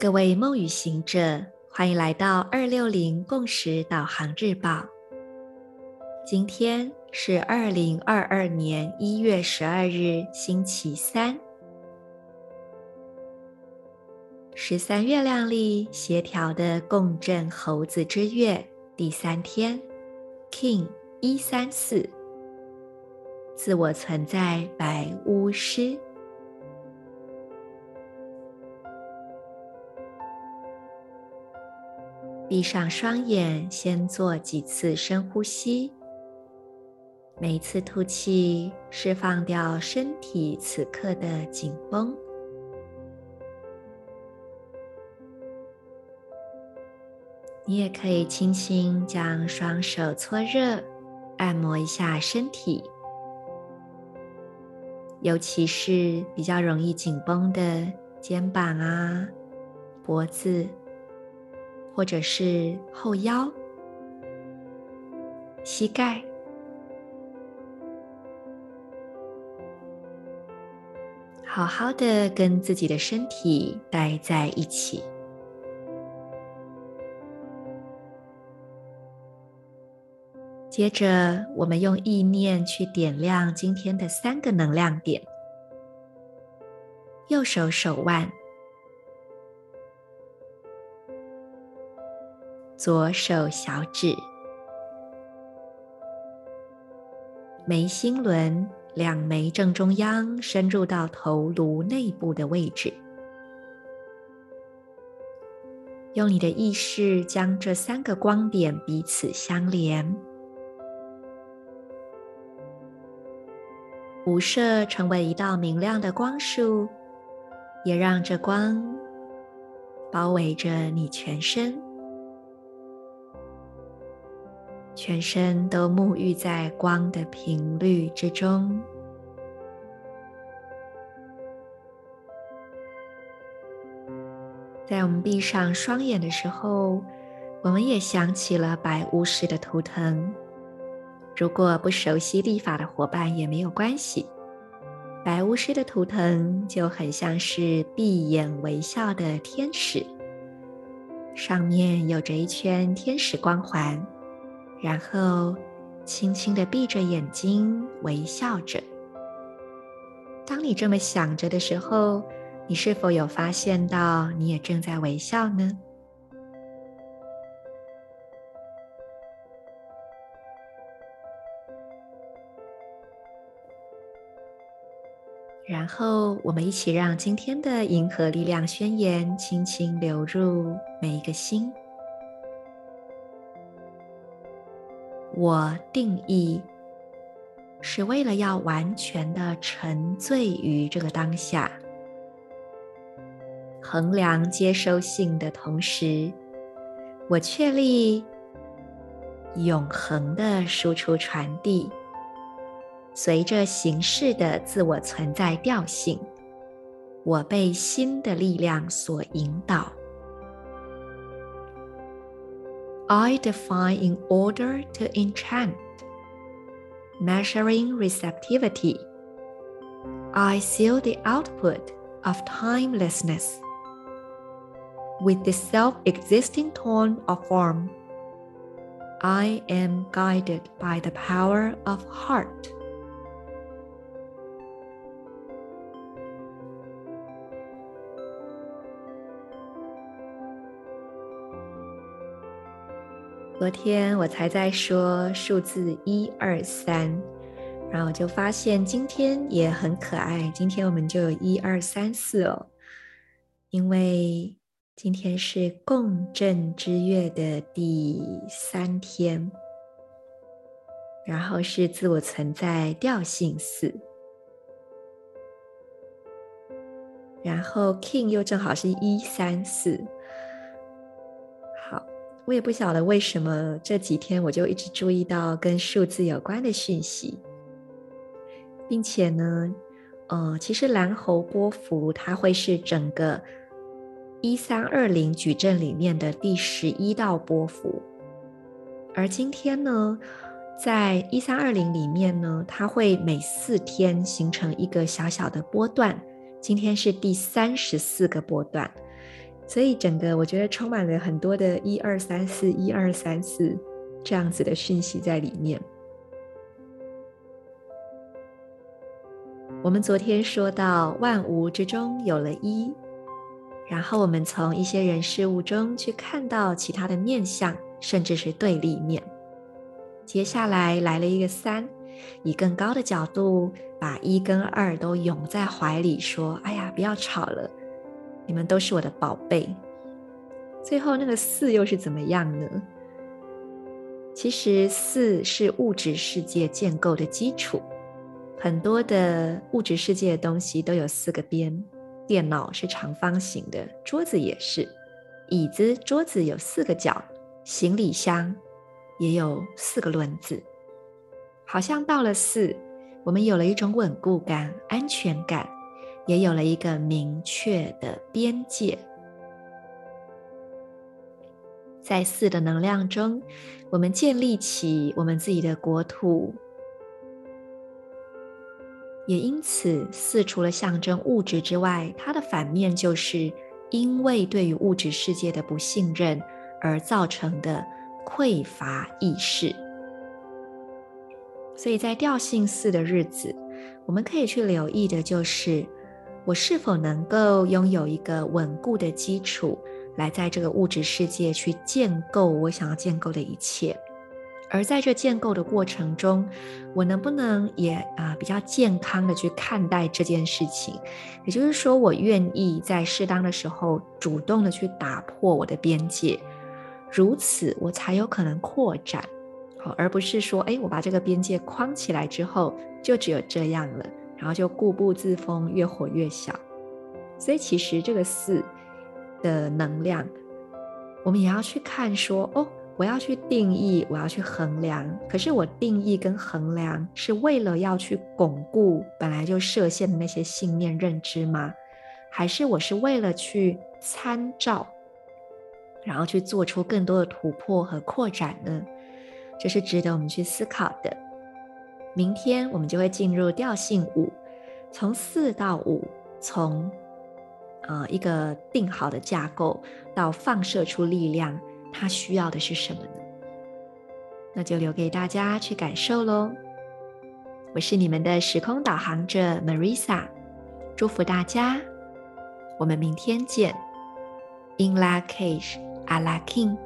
各位梦与行者，欢迎来到二六零共识导航日报。今天是二零二二年一月十二日，星期三，十三月亮历协调的共振猴子之月第三天，King 一三四，自我存在白巫师。闭上双眼，先做几次深呼吸。每一次吐气，释放掉身体此刻的紧绷。你也可以轻轻将双手搓热，按摩一下身体，尤其是比较容易紧绷的肩膀啊、脖子。或者是后腰、膝盖，好好的跟自己的身体待在一起。接着，我们用意念去点亮今天的三个能量点：右手手腕。左手小指、眉心轮两眉正中央，深入到头颅内部的位置。用你的意识将这三个光点彼此相连，辐射成为一道明亮的光束，也让这光包围着你全身。全身都沐浴在光的频率之中。在我们闭上双眼的时候，我们也想起了白巫师的图腾。如果不熟悉历法的伙伴也没有关系，白巫师的图腾就很像是闭眼微笑的天使，上面有着一圈天使光环。然后，轻轻的闭着眼睛，微笑着。当你这么想着的时候，你是否有发现到你也正在微笑呢？然后，我们一起让今天的银河力量宣言轻轻流入每一个心。我定义是为了要完全的沉醉于这个当下，衡量接收性的同时，我确立永恒的输出传递，随着形式的自我存在调性，我被心的力量所引导。I define in order to enchant, measuring receptivity. I seal the output of timelessness with the self-existing tone of form. I am guided by the power of heart. 昨天我才在说数字一二三，然后就发现今天也很可爱。今天我们就有一二三四哦，因为今天是共振之月的第三天，然后是自我存在调性四，然后 King 又正好是一三四。我也不晓得为什么这几天我就一直注意到跟数字有关的讯息，并且呢，呃，其实蓝猴波幅它会是整个一三二零矩阵里面的第十一道波幅，而今天呢，在一三二零里面呢，它会每四天形成一个小小的波段。今天是第三十四个波段，所以整个我觉得充满了很多的一二三四一二三四这样子的讯息在里面。我们昨天说到万物之中有了一，然后我们从一些人事物中去看到其他的面相，甚至是对立面。接下来来了一个三，以更高的角度把一跟二都拥在怀里，说：“哎呀，不要吵了，你们都是我的宝贝。”最后那个四又是怎么样呢？其实四是物质世界建构的基础，很多的物质世界的东西都有四个边，电脑是长方形的，桌子也是，椅子、桌子有四个角，行李箱。也有四个轮子，好像到了四，我们有了一种稳固感、安全感，也有了一个明确的边界。在四的能量中，我们建立起我们自己的国土，也因此，四除了象征物质之外，它的反面就是因为对于物质世界的不信任而造成的。匮乏意识，所以在调性四的日子，我们可以去留意的就是，我是否能够拥有一个稳固的基础，来在这个物质世界去建构我想要建构的一切。而在这建构的过程中，我能不能也啊、比较健康的去看待这件事情？也就是说，我愿意在适当的时候主动的去打破我的边界。如此，我才有可能扩展，好，而不是说，哎，我把这个边界框起来之后，就只有这样了，然后就固步自封，越活越小。所以，其实这个四的能量，我们也要去看，说，哦，我要去定义，我要去衡量。可是，我定义跟衡量是为了要去巩固本来就设限的那些信念认知吗？还是我是为了去参照？然后去做出更多的突破和扩展呢？这是值得我们去思考的。明天我们就会进入调性五，从四到五，从呃一个定好的架构到放射出力量，它需要的是什么呢？那就留给大家去感受喽。我是你们的时空导航者 Marisa，祝福大家，我们明天见。In lak'ech. 阿拉 king。